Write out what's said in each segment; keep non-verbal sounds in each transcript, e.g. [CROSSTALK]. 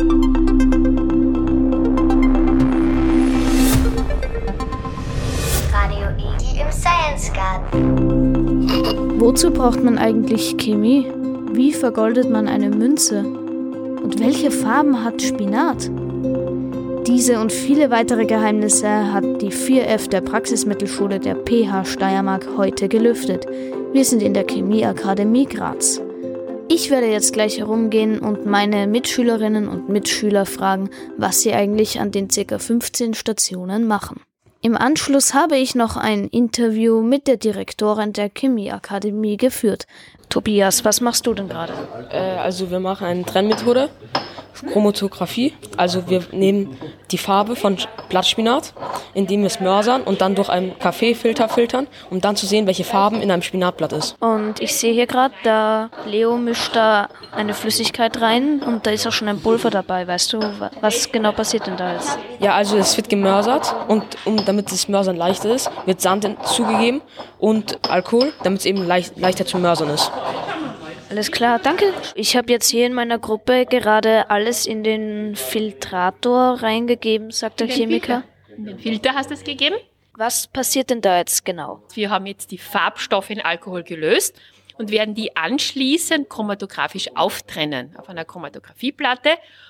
Radio Igel im Science Garten. Wozu braucht man eigentlich Chemie? Wie vergoldet man eine Münze? Und welche Farben hat Spinat? Diese und viele weitere Geheimnisse hat die 4F der Praxismittelschule der PH Steiermark heute gelüftet. Wir sind in der Chemieakademie Graz. Ich werde jetzt gleich herumgehen und meine Mitschülerinnen und Mitschüler fragen, was sie eigentlich an den ca. 15 Stationen machen. Im Anschluss habe ich noch ein Interview mit der Direktorin der Chemieakademie geführt. Tobias, was machst du denn gerade? Äh, also wir machen eine Trennmethode, Chromatographie. Also wir nehmen die Farbe von Blattspinat, indem wir es mörsern und dann durch einen Kaffeefilter filtern, um dann zu sehen, welche Farben in einem Spinatblatt ist. Und ich sehe hier gerade, da Leo mischt da eine Flüssigkeit rein und da ist auch schon ein Pulver dabei. Weißt du, wa- was genau passiert denn da jetzt? Ja, also es wird gemörsert und um, damit das Mörsern leichter ist, wird Sand hinzugegeben und Alkohol, damit es eben leicht, leichter zu mörsern ist. Alles klar, danke. Ich habe jetzt hier in meiner Gruppe gerade alles in den Filtrator reingegeben, sagt der Chemiker. In den Filter hast du es gegeben. Was passiert denn da jetzt genau? Wir haben jetzt die Farbstoffe in Alkohol gelöst und werden die anschließend chromatografisch auftrennen auf einer Chromatografieplatte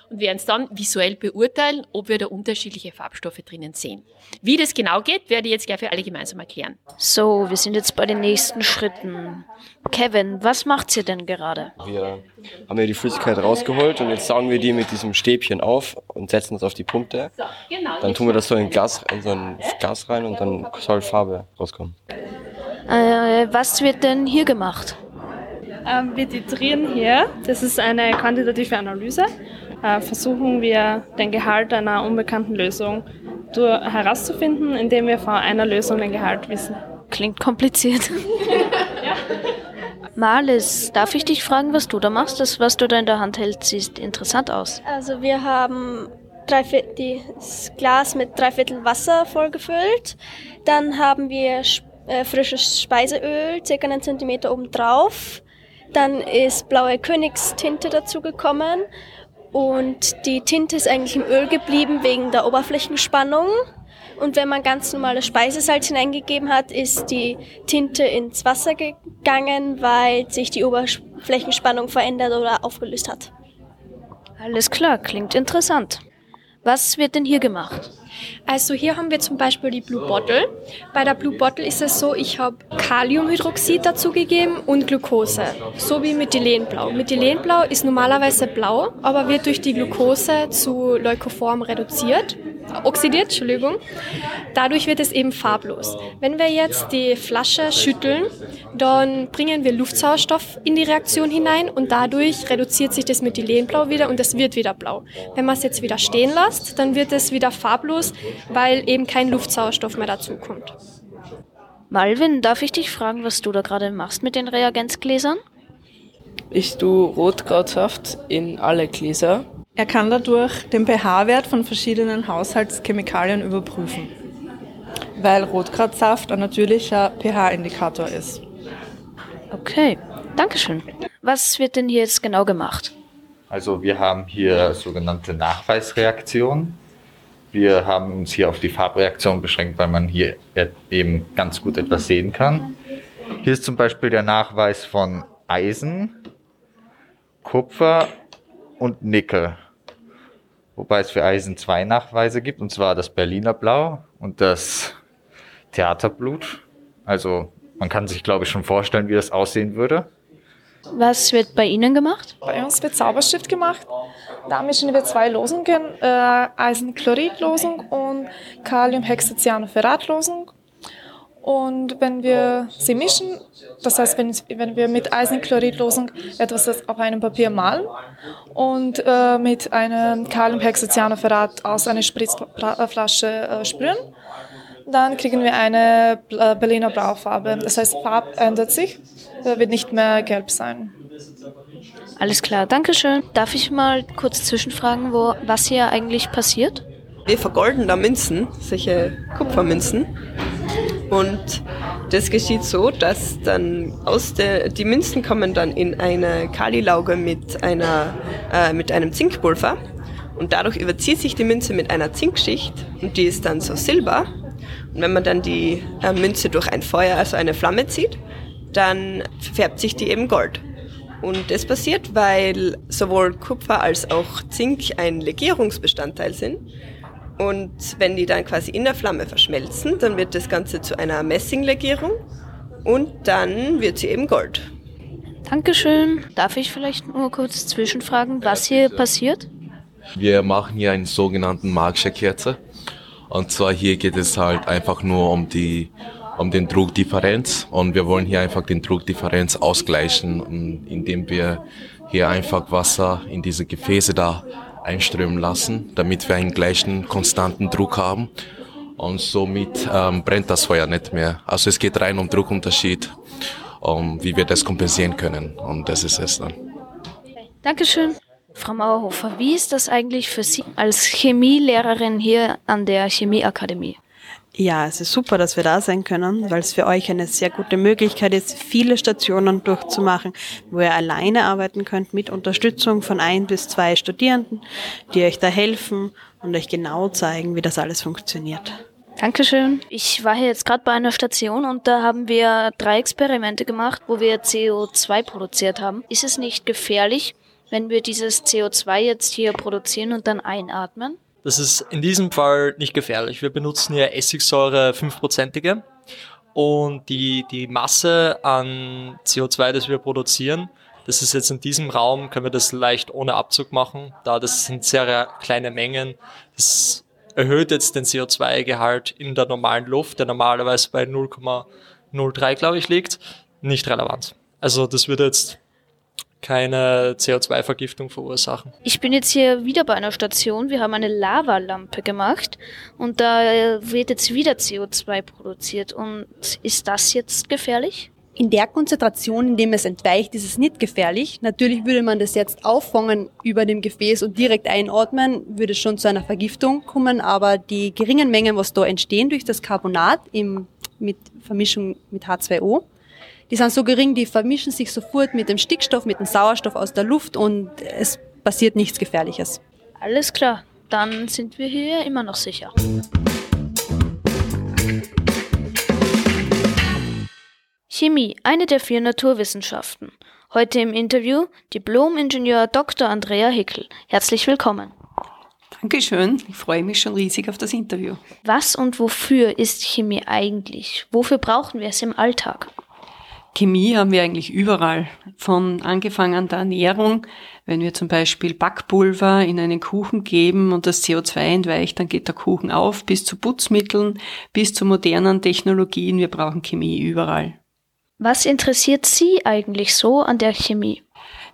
und werden es dann visuell beurteilen, ob wir da unterschiedliche Farbstoffe drinnen sehen. Wie das genau geht, werde ich jetzt gleich für alle gemeinsam erklären. So, wir sind jetzt bei den nächsten Schritten. Kevin, was macht ihr denn gerade? Wir haben ja die Flüssigkeit rausgeholt und jetzt saugen wir die mit diesem Stäbchen auf und setzen das auf die Punkte. Dann tun wir das so in, Glas, in so ein Glas rein und dann soll Farbe rauskommen. Äh, was wird denn hier gemacht? Ähm, wir titrieren hier, das ist eine quantitative Analyse, äh, versuchen wir den Gehalt einer unbekannten Lösung durch, herauszufinden, indem wir vor einer Lösung den Gehalt wissen. Klingt kompliziert. [LAUGHS] Marlis, darf ich dich fragen, was du da machst? Das, was du da in der Hand hältst, sieht interessant aus. Also wir haben drei Viertel, das Glas mit drei Viertel Wasser vollgefüllt. Dann haben wir sch- äh, frisches Speiseöl, circa einen Zentimeter oben drauf. Dann ist blaue Königstinte dazugekommen. Und die Tinte ist eigentlich im Öl geblieben wegen der Oberflächenspannung. Und wenn man ganz normales Speisesalz hineingegeben hat, ist die Tinte ins Wasser gegangen, weil sich die Oberflächenspannung verändert oder aufgelöst hat. Alles klar, klingt interessant. Was wird denn hier gemacht? Also hier haben wir zum Beispiel die Blue Bottle. Bei der Blue Bottle ist es so, ich habe Kaliumhydroxid dazugegeben und Glucose, so wie Methylenblau. Methylenblau ist normalerweise blau, aber wird durch die Glucose zu Leukoform reduziert, oxidiert, Entschuldigung. Dadurch wird es eben farblos. Wenn wir jetzt die Flasche schütteln, dann bringen wir Luftsauerstoff in die Reaktion hinein und dadurch reduziert sich das Methylenblau wieder und es wird wieder blau. Wenn man es jetzt wieder stehen lässt, dann wird es wieder farblos, weil eben kein Luftsauerstoff mehr dazukommt. Malvin, darf ich dich fragen, was du da gerade machst mit den Reagenzgläsern? Ich tue Rotkrautsaft in alle Gläser. Er kann dadurch den pH-Wert von verschiedenen Haushaltschemikalien überprüfen, weil Rotkrautsaft ein natürlicher pH-Indikator ist. Okay, Dankeschön. Was wird denn hier jetzt genau gemacht? Also wir haben hier sogenannte Nachweisreaktionen. Wir haben uns hier auf die Farbreaktion beschränkt, weil man hier eben ganz gut etwas sehen kann. Hier ist zum Beispiel der Nachweis von Eisen, Kupfer und Nickel. Wobei es für Eisen zwei Nachweise gibt, und zwar das Berliner Blau und das Theaterblut. Also man kann sich, glaube ich, schon vorstellen, wie das aussehen würde. Was wird bei Ihnen gemacht? Bei uns wird Zauberstift gemacht. Da mischen wir zwei Losungen, äh, Eisenchloridlosung und Kaliumhexacyanophoratlosung. Und wenn wir sie mischen, das heißt, wenn, wenn wir mit Eisenchloridlosung etwas auf einem Papier malen und äh, mit einem Kaliumhexacyanophorat aus einer Spritzflasche äh, sprühen, dann kriegen wir eine äh, Berliner Blaufarbe. Das heißt, Farbe ändert sich, äh, wird nicht mehr gelb sein. Alles klar, Dankeschön. Darf ich mal kurz zwischenfragen, wo, was hier eigentlich passiert? Wir vergolden da Münzen, solche Kupfermünzen. Und das geschieht so, dass dann aus der, die Münzen kommen dann in eine Kalilauge mit, einer, äh, mit einem Zinkpulver. Und dadurch überzieht sich die Münze mit einer Zinkschicht und die ist dann so silber. Und wenn man dann die äh, Münze durch ein Feuer, also eine Flamme zieht, dann färbt sich die eben gold. Und das passiert, weil sowohl Kupfer als auch Zink ein Legierungsbestandteil sind. Und wenn die dann quasi in der Flamme verschmelzen, dann wird das Ganze zu einer Messinglegierung und dann wird sie eben Gold. Dankeschön. Darf ich vielleicht nur kurz zwischenfragen, was hier passiert? Wir machen hier einen sogenannten magische Kerze. Und zwar hier geht es halt einfach nur um die um den Druckdifferenz und wir wollen hier einfach den Druckdifferenz ausgleichen, indem wir hier einfach Wasser in diese Gefäße da einströmen lassen, damit wir einen gleichen konstanten Druck haben und somit ähm, brennt das Feuer nicht mehr. Also es geht rein um Druckunterschied, um wie wir das kompensieren können und das ist es dann. Dankeschön. Frau Mauerhofer, wie ist das eigentlich für Sie als Chemielehrerin hier an der Chemieakademie? Ja, es ist super, dass wir da sein können, weil es für euch eine sehr gute Möglichkeit ist, viele Stationen durchzumachen, wo ihr alleine arbeiten könnt mit Unterstützung von ein bis zwei Studierenden, die euch da helfen und euch genau zeigen, wie das alles funktioniert. Dankeschön. Ich war hier jetzt gerade bei einer Station und da haben wir drei Experimente gemacht, wo wir CO2 produziert haben. Ist es nicht gefährlich, wenn wir dieses CO2 jetzt hier produzieren und dann einatmen? Das ist in diesem Fall nicht gefährlich. Wir benutzen hier Essigsäure 5%ige und die, die Masse an CO2, das wir produzieren, das ist jetzt in diesem Raum, können wir das leicht ohne Abzug machen, da das sind sehr kleine Mengen. Das erhöht jetzt den CO2-Gehalt in der normalen Luft, der normalerweise bei 0,03, glaube ich, liegt, nicht relevant. Also das würde jetzt keine CO2-Vergiftung verursachen. Ich bin jetzt hier wieder bei einer Station. Wir haben eine Lavalampe gemacht und da wird jetzt wieder CO2 produziert. Und ist das jetzt gefährlich? In der Konzentration, in dem es entweicht, ist es nicht gefährlich. Natürlich würde man das jetzt auffangen über dem Gefäß und direkt einatmen, würde es schon zu einer Vergiftung kommen, aber die geringen Mengen, was da entstehen durch das Carbonat im, mit Vermischung mit H2O, die sind so gering, die vermischen sich sofort mit dem Stickstoff, mit dem Sauerstoff aus der Luft und es passiert nichts Gefährliches. Alles klar, dann sind wir hier immer noch sicher. Chemie, eine der vier Naturwissenschaften. Heute im Interview Diplom-Ingenieur Dr. Andrea Hickel. Herzlich willkommen. Dankeschön. Ich freue mich schon riesig auf das Interview. Was und wofür ist Chemie eigentlich? Wofür brauchen wir es im Alltag? Chemie haben wir eigentlich überall. Von angefangen an der Ernährung, wenn wir zum Beispiel Backpulver in einen Kuchen geben und das CO2 entweicht, dann geht der Kuchen auf, bis zu Putzmitteln, bis zu modernen Technologien. Wir brauchen Chemie überall. Was interessiert Sie eigentlich so an der Chemie?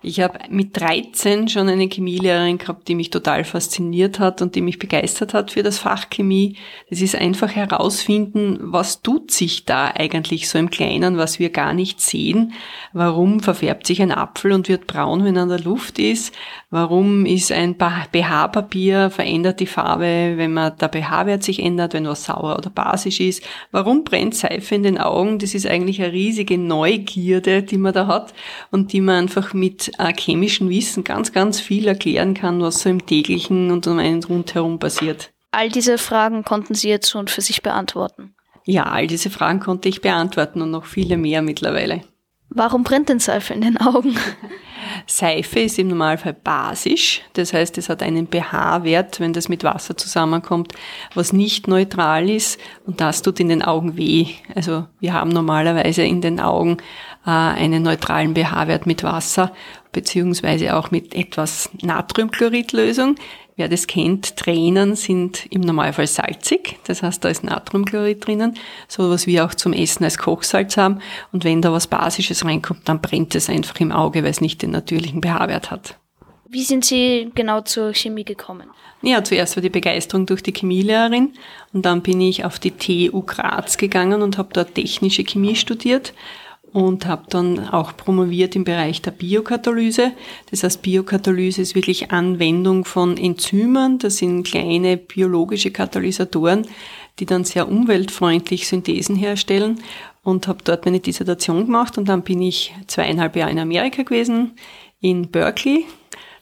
Ich habe mit 13 schon eine Chemielehrerin gehabt, die mich total fasziniert hat und die mich begeistert hat für das Fach Chemie. Das ist einfach herausfinden, was tut sich da eigentlich so im Kleinen, was wir gar nicht sehen. Warum verfärbt sich ein Apfel und wird braun, wenn er in der Luft ist? Warum ist ein BH-Papier verändert die Farbe, wenn man der BH-Wert sich ändert, wenn was sauer oder basisch ist? Warum brennt Seife in den Augen? Das ist eigentlich eine riesige Neugierde, die man da hat und die man einfach mit chemischen Wissen ganz, ganz viel erklären kann, was so im täglichen und um einen rundherum passiert. All diese Fragen konnten Sie jetzt schon für sich beantworten. Ja, all diese Fragen konnte ich beantworten und noch viele mehr mittlerweile. Warum brennt denn Seife in den Augen? [LAUGHS] Seife ist im Normalfall basisch, das heißt, es hat einen pH-Wert, wenn das mit Wasser zusammenkommt, was nicht neutral ist und das tut in den Augen weh. Also wir haben normalerweise in den Augen äh, einen neutralen pH-Wert mit Wasser beziehungsweise auch mit etwas Natriumchloridlösung. Wer das kennt, Tränen sind im Normalfall salzig, das heißt, da ist Natriumchlorid drinnen, so was wir auch zum Essen als Kochsalz haben. Und wenn da was Basisches reinkommt, dann brennt es einfach im Auge, weil es nicht den natürlichen pH-Wert hat. Wie sind Sie genau zur Chemie gekommen? Ja, zuerst war die Begeisterung durch die Chemielehrerin und dann bin ich auf die TU Graz gegangen und habe dort technische Chemie studiert und habe dann auch promoviert im Bereich der Biokatalyse. Das heißt, Biokatalyse ist wirklich Anwendung von Enzymen. Das sind kleine biologische Katalysatoren, die dann sehr umweltfreundlich Synthesen herstellen und habe dort meine Dissertation gemacht und dann bin ich zweieinhalb Jahre in Amerika gewesen, in Berkeley.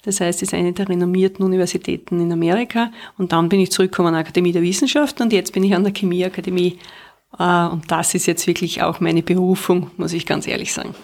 Das heißt, es ist eine der renommierten Universitäten in Amerika. Und dann bin ich zurückgekommen an die Akademie der Wissenschaften und jetzt bin ich an der Chemieakademie. Äh, und das ist jetzt wirklich auch meine Berufung, muss ich ganz ehrlich sagen.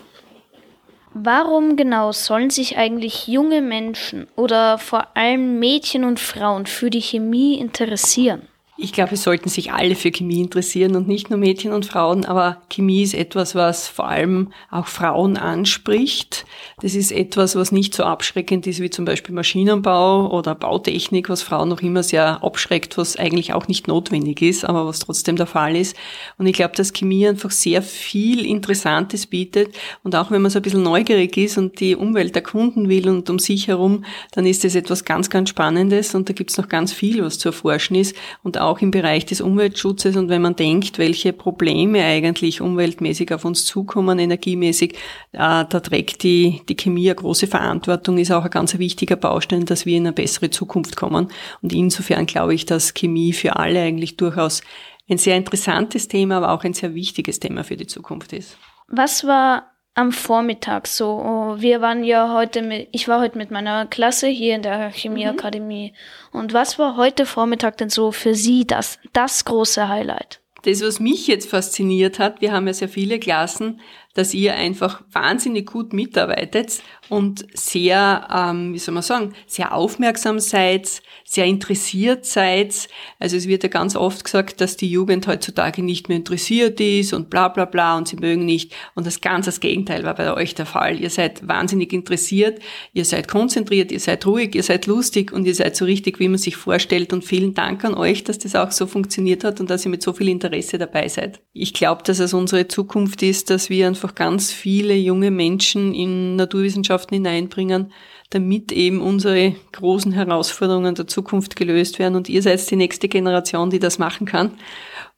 Warum genau sollen sich eigentlich junge Menschen oder vor allem Mädchen und Frauen für die Chemie interessieren? Ich glaube, es sollten sich alle für Chemie interessieren und nicht nur Mädchen und Frauen, aber Chemie ist etwas, was vor allem auch Frauen anspricht. Das ist etwas, was nicht so abschreckend ist wie zum Beispiel Maschinenbau oder Bautechnik, was Frauen noch immer sehr abschreckt, was eigentlich auch nicht notwendig ist, aber was trotzdem der Fall ist. Und ich glaube, dass Chemie einfach sehr viel Interessantes bietet und auch wenn man so ein bisschen neugierig ist und die Umwelt erkunden will und um sich herum, dann ist das etwas ganz, ganz Spannendes und da gibt es noch ganz viel, was zu erforschen ist und auch auch im Bereich des Umweltschutzes und wenn man denkt, welche Probleme eigentlich umweltmäßig auf uns zukommen, energiemäßig, da trägt die, die Chemie eine große Verantwortung, ist auch ein ganz wichtiger Baustein, dass wir in eine bessere Zukunft kommen. Und insofern glaube ich, dass Chemie für alle eigentlich durchaus ein sehr interessantes Thema, aber auch ein sehr wichtiges Thema für die Zukunft ist. Was war am Vormittag so. Wir waren ja heute mit, ich war heute mit meiner Klasse hier in der Chemieakademie. Mhm. Und was war heute Vormittag denn so für Sie das, das große Highlight? Das, was mich jetzt fasziniert hat, wir haben ja sehr viele Klassen, dass ihr einfach wahnsinnig gut mitarbeitet und sehr, ähm, wie soll man sagen, sehr aufmerksam seid, sehr interessiert seid. Also es wird ja ganz oft gesagt, dass die Jugend heutzutage nicht mehr interessiert ist und bla bla bla und sie mögen nicht. Und das ganz das Gegenteil war bei euch der Fall. Ihr seid wahnsinnig interessiert, ihr seid konzentriert, ihr seid ruhig, ihr seid lustig und ihr seid so richtig, wie man sich vorstellt. Und vielen Dank an euch, dass das auch so funktioniert hat und dass ihr mit so viel Interesse dabei seid. Ich glaube, dass es unsere Zukunft ist, dass wir einfach ganz viele junge Menschen in Naturwissenschaften hineinbringen, damit eben unsere großen Herausforderungen der Zukunft gelöst werden. Und ihr seid die nächste Generation, die das machen kann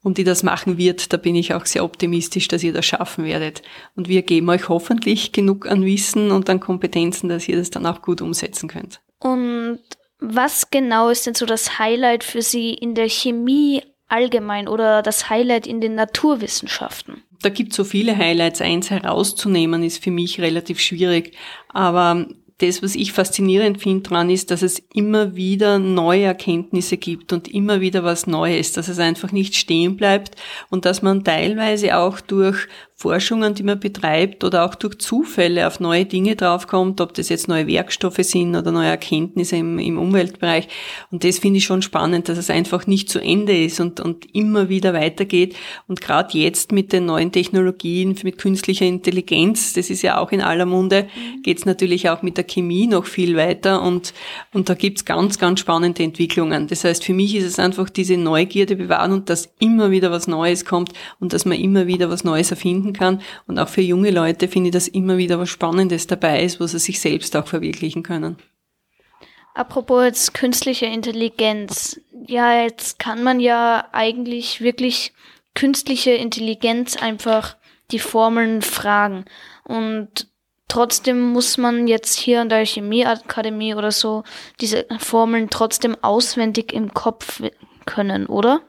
und die das machen wird. Da bin ich auch sehr optimistisch, dass ihr das schaffen werdet. Und wir geben euch hoffentlich genug an Wissen und an Kompetenzen, dass ihr das dann auch gut umsetzen könnt. Und was genau ist denn so das Highlight für Sie in der Chemie allgemein oder das Highlight in den Naturwissenschaften? Da gibt es so viele Highlights. Eins herauszunehmen ist für mich relativ schwierig. Aber das, was ich faszinierend finde dran, ist, dass es immer wieder neue Erkenntnisse gibt und immer wieder was Neues, dass es einfach nicht stehen bleibt und dass man teilweise auch durch Forschungen, die man betreibt oder auch durch Zufälle auf neue Dinge draufkommt, ob das jetzt neue Werkstoffe sind oder neue Erkenntnisse im, im Umweltbereich. Und das finde ich schon spannend, dass es einfach nicht zu Ende ist und, und immer wieder weitergeht. Und gerade jetzt mit den neuen Technologien, mit künstlicher Intelligenz, das ist ja auch in aller Munde, geht es natürlich auch mit der Chemie noch viel weiter und, und da gibt's ganz, ganz spannende Entwicklungen. Das heißt, für mich ist es einfach diese Neugierde bewahren und dass immer wieder was Neues kommt und dass man immer wieder was Neues erfinden finden kann. Und auch für junge Leute finde ich, dass immer wieder was Spannendes dabei ist, wo sie sich selbst auch verwirklichen können. Apropos jetzt künstliche Intelligenz. Ja, jetzt kann man ja eigentlich wirklich künstliche Intelligenz einfach die Formeln fragen. Und trotzdem muss man jetzt hier an der Chemieakademie oder so diese Formeln trotzdem auswendig im Kopf können, oder?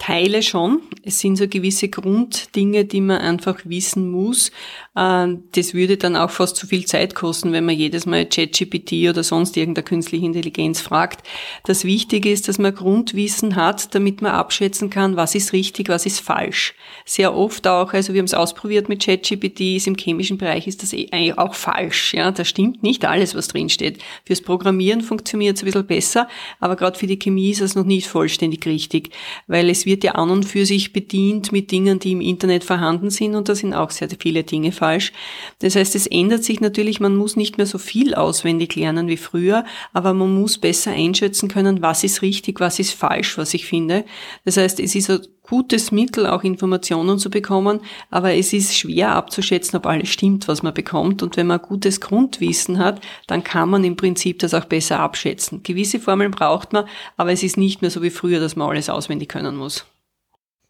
Teile schon. Es sind so gewisse Grunddinge, die man einfach wissen muss. Ähm, das würde dann auch fast zu viel Zeit kosten, wenn man jedes Mal ChatGPT oder sonst irgendeine künstliche Intelligenz fragt. Das Wichtige ist, dass man Grundwissen hat, damit man abschätzen kann, was ist richtig, was ist falsch. Sehr oft auch, also wir haben es ausprobiert mit ChatGPT, ist im chemischen Bereich ist das eigentlich auch falsch. Ja, da stimmt nicht alles, was drin steht. Fürs Programmieren funktioniert es ein bisschen besser, aber gerade für die Chemie ist es noch nicht vollständig richtig, weil es wird ja an und für sich bedient mit Dingen, die im Internet vorhanden sind und da sind auch sehr viele Dinge falsch. Das heißt, es ändert sich natürlich, man muss nicht mehr so viel auswendig lernen wie früher, aber man muss besser einschätzen können, was ist richtig, was ist falsch, was ich finde. Das heißt, es ist ein gutes Mittel, auch Informationen zu bekommen, aber es ist schwer abzuschätzen, ob alles stimmt, was man bekommt. Und wenn man gutes Grundwissen hat, dann kann man im Prinzip das auch besser abschätzen. Gewisse Formeln braucht man, aber es ist nicht mehr so wie früher, dass man alles auswendig können muss.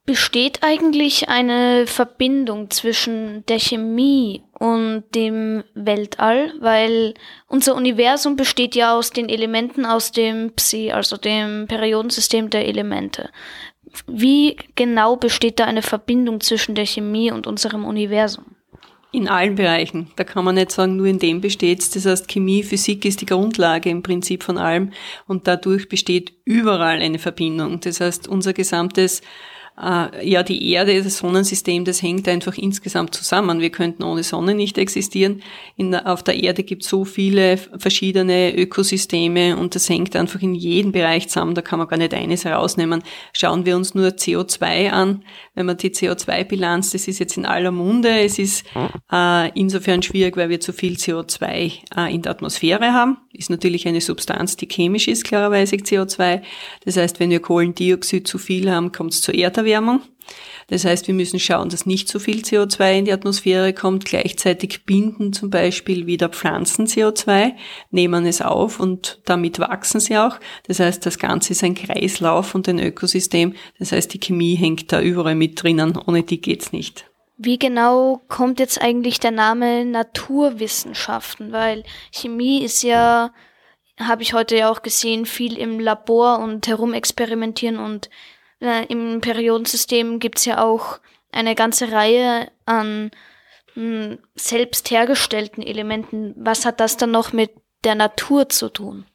Besteht eigentlich eine Verbindung zwischen der Chemie und dem Weltall? Weil unser Universum besteht ja aus den Elementen aus dem Psi, also dem Periodensystem der Elemente. Wie genau besteht da eine Verbindung zwischen der Chemie und unserem Universum? In allen Bereichen. Da kann man nicht sagen, nur in dem besteht's. Das heißt, Chemie, Physik ist die Grundlage im Prinzip von allem und dadurch besteht überall eine Verbindung. Das heißt, unser gesamtes ja, die Erde, das Sonnensystem, das hängt einfach insgesamt zusammen. Wir könnten ohne Sonne nicht existieren. In, auf der Erde gibt es so viele verschiedene Ökosysteme und das hängt einfach in jedem Bereich zusammen. Da kann man gar nicht eines herausnehmen. Schauen wir uns nur CO2 an. Wenn man die CO2-Bilanz, das ist jetzt in aller Munde. Es ist äh, insofern schwierig, weil wir zu viel CO2 äh, in der Atmosphäre haben. Ist natürlich eine Substanz, die chemisch ist, klarerweise CO2. Das heißt, wenn wir Kohlendioxid zu viel haben, kommt es zur Erderwärmung Erderwärmung. Das heißt, wir müssen schauen, dass nicht zu viel CO2 in die Atmosphäre kommt. Gleichzeitig binden zum Beispiel wieder Pflanzen CO2, nehmen es auf und damit wachsen sie auch. Das heißt, das Ganze ist ein Kreislauf und ein Ökosystem. Das heißt, die Chemie hängt da überall mit drinnen. Ohne die geht's nicht. Wie genau kommt jetzt eigentlich der Name Naturwissenschaften? Weil Chemie ist ja, habe ich heute ja auch gesehen, viel im Labor und herumexperimentieren und äh, im Periodensystem gibt's ja auch eine ganze Reihe an mh, hm, selbst hergestellten Elementen. Was hat das dann noch mit der Natur zu tun?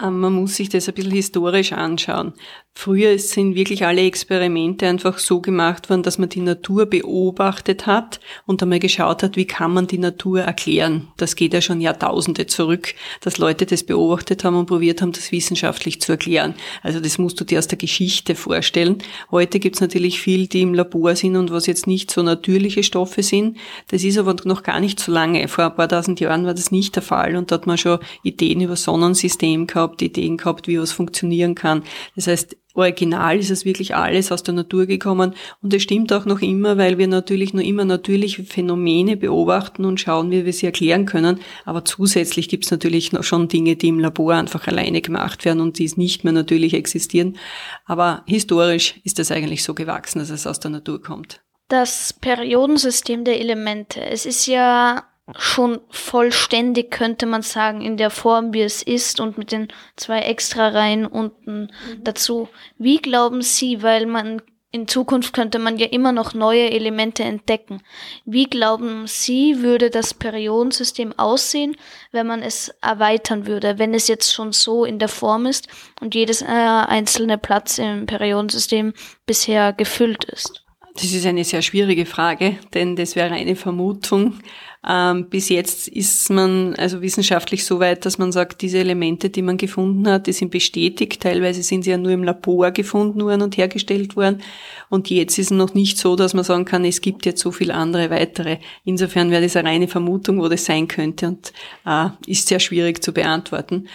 Ähm, man muss sich das ein bisschen historisch anschauen. Früher sind wirklich alle Experimente einfach so gemacht worden, dass man die Natur beobachtet hat und einmal geschaut hat, wie kann man die Natur erklären. Das geht ja schon Jahrtausende zurück, dass Leute das beobachtet haben und probiert haben, das wissenschaftlich zu erklären. Also das musst du dir aus der Geschichte vorstellen. Heute gibt's natürlich viel, die im Labor sind und was jetzt nicht so natürliche Stoffe sind. Das ist aber noch gar nicht so lange. Vor ein paar tausend Jahren war das nicht der Fall und da hat man schon Ideen über Sonnensystem gehabt, Ideen gehabt, wie was funktionieren kann. Das heißt, original ist es wirklich alles aus der Natur gekommen und es stimmt auch noch immer, weil wir natürlich nur immer natürliche Phänomene beobachten und schauen, wie wir sie erklären können. Aber zusätzlich gibt es natürlich noch schon Dinge, die im Labor einfach alleine gemacht werden und die nicht mehr natürlich existieren. Aber historisch ist es eigentlich so gewachsen, dass es aus der Natur kommt. Das Periodensystem der Elemente. Es ist ja schon vollständig, könnte man sagen, in der Form, wie es ist und mit den zwei Extra-Reihen unten mhm. dazu. Wie glauben Sie, weil man in Zukunft könnte man ja immer noch neue Elemente entdecken. Wie glauben Sie, würde das Periodensystem aussehen, wenn man es erweitern würde, wenn es jetzt schon so in der Form ist und jedes äh, einzelne Platz im Periodensystem bisher gefüllt ist? Das ist eine sehr schwierige Frage, denn das wäre eine Vermutung. Ähm, bis jetzt ist man also wissenschaftlich so weit, dass man sagt, diese Elemente, die man gefunden hat, die sind bestätigt. Teilweise sind sie ja nur im Labor gefunden worden und hergestellt worden. Und jetzt ist es noch nicht so, dass man sagen kann, es gibt jetzt so viele andere weitere. Insofern wäre das eine reine Vermutung, wo das sein könnte und äh, ist sehr schwierig zu beantworten.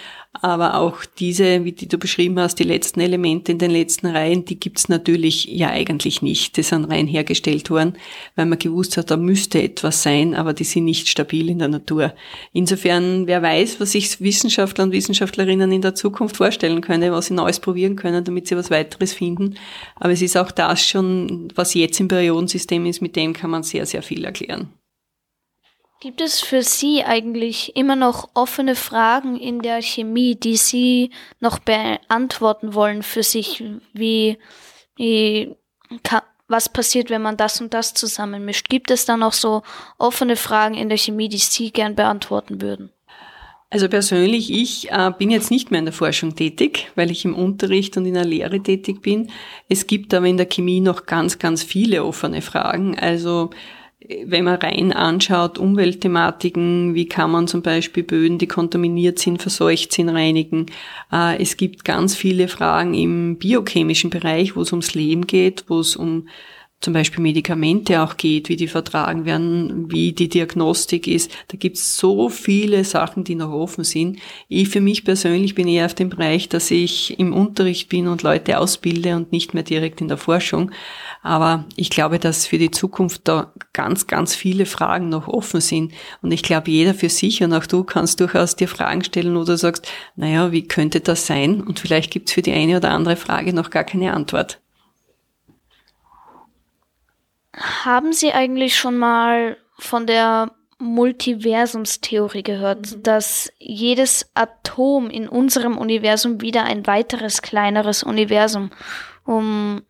Aber auch diese, wie die du beschrieben hast, die letzten Elemente in den letzten Reihen, die gibt's natürlich ja eigentlich nicht. Die sind rein hergestellt worden, weil man gewusst hat, da müsste etwas sein, aber die sind nicht stabil in der Natur. Insofern, wer weiß, was sich Wissenschaftler und Wissenschaftlerinnen in der Zukunft vorstellen können, was sie Neues probieren können, damit sie was weiteres finden. Aber es ist auch das schon, was jetzt im Periodensystem ist, mit dem kann man sehr, sehr viel erklären. Gibt es für Sie eigentlich immer noch offene Fragen in der Chemie, die Sie noch beantworten wollen für sich? Wie, wie was passiert, wenn man das und das zusammenmischt? Gibt es da noch so offene Fragen in der Chemie, die Sie gern beantworten würden? Also persönlich, ich äh, bin jetzt nicht mehr in der Forschung tätig, weil ich im Unterricht und in der Lehre tätig bin. Es gibt aber in der Chemie noch ganz, ganz viele offene Fragen. Also wenn man rein anschaut, Umweltthematiken, wie kann man zum Beispiel Böden, die kontaminiert sind, verseucht sind, reinigen. Äh, es gibt ganz viele Fragen im biochemischen Bereich, wo es ums Leben geht, wo es um zum Beispiel Medikamente auch geht, wie die vertragen werden, wie die Diagnostik ist. Da gibt es so viele Sachen, die noch offen sind. Ich für mich persönlich bin eher auf dem Bereich, dass ich im Unterricht bin und Leute ausbilde und nicht mehr direkt in der Forschung. Aber ich glaube, dass für die Zukunft da ganz, ganz viele Fragen noch offen sind. Und ich glaube, jeder für sich und auch du kannst durchaus dir Fragen stellen oder sagst, naja, wie könnte das sein? Und vielleicht gibt es für die eine oder andere Frage noch gar keine Antwort. Haben Sie eigentlich schon mal von der Multiversumstheorie gehört, mhm. dass jedes Atom in unserem Universum wieder ein weiteres kleineres Universum um,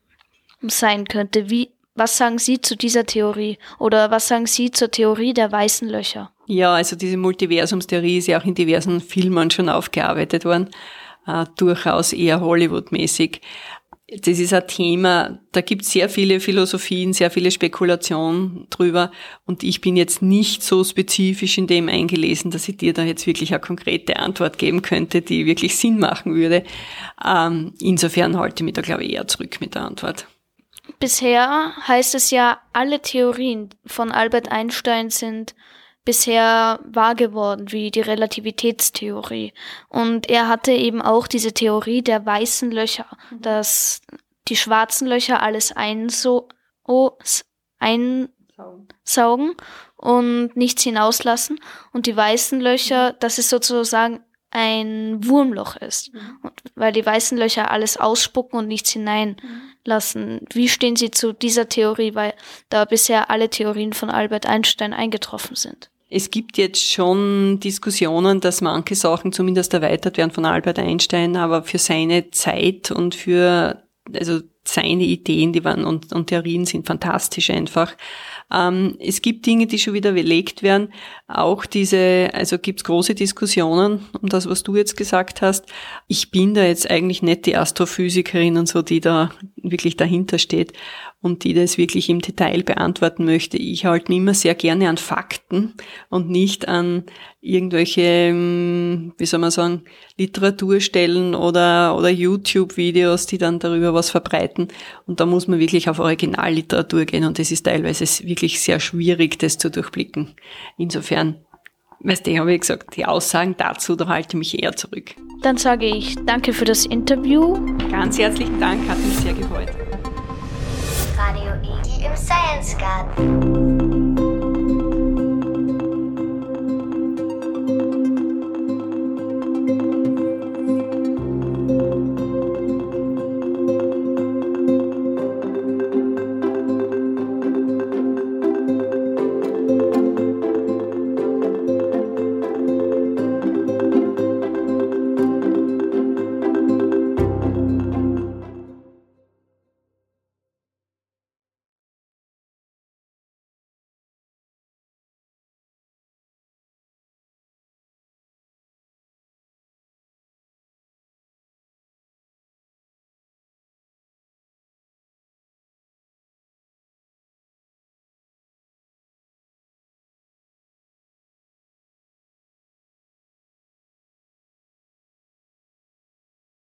um sein könnte? Wie, Was sagen Sie zu dieser Theorie? Oder was sagen Sie zur Theorie der weißen Löcher? Ja, also diese Multiversumstheorie ist ja auch in diversen Filmen schon aufgearbeitet worden, äh, durchaus eher Hollywood-mäßig. Das ist ein Thema, da gibt es sehr viele Philosophien, sehr viele Spekulationen drüber und ich bin jetzt nicht so spezifisch in dem eingelesen, dass ich dir da jetzt wirklich eine konkrete Antwort geben könnte, die wirklich Sinn machen würde. Ähm, insofern halte ich mich da, glaube ich, eher zurück mit der Antwort. Bisher heißt es ja, alle Theorien von Albert Einstein sind bisher wahr geworden, wie die Relativitätstheorie. Und er hatte eben auch diese Theorie der weißen Löcher, mhm. dass die schwarzen Löcher alles einso oh, einsaugen und nichts hinauslassen und die weißen Löcher, mhm. dass es sozusagen ein Wurmloch ist, mhm. weil die weißen Löcher alles ausspucken und nichts hineinlassen. Wie stehen Sie zu dieser Theorie, weil da bisher alle Theorien von Albert Einstein eingetroffen sind? Es gibt jetzt schon Diskussionen, dass manche Sachen zumindest erweitert werden von Albert Einstein, aber für seine Zeit und für also seine Ideen, die waren und, und Theorien sind fantastisch einfach. Ähm, es gibt Dinge, die schon wieder belegt werden. Auch diese, also gibt's große Diskussionen um das, was du jetzt gesagt hast. Ich bin da jetzt eigentlich nicht die Astrophysikerin und so, die da wirklich dahinter steht und die das wirklich im Detail beantworten möchte. Ich halte mich immer sehr gerne an Fakten und nicht an irgendwelche, ähm, wie soll man sagen, Literaturstellen oder, oder YouTube-Videos, die dann darüber was verbreiten. Und da muss man wirklich auf Originalliteratur gehen und es ist teilweise wirklich sehr schwierig, das zu durchblicken. Insofern, weißt du, habe ich gesagt, die Aussagen dazu, da halte ich mich eher zurück. Dann sage ich danke für das Interview. Ganz herzlichen Dank, hat mich sehr gefreut. Radio Igel im Science Garten.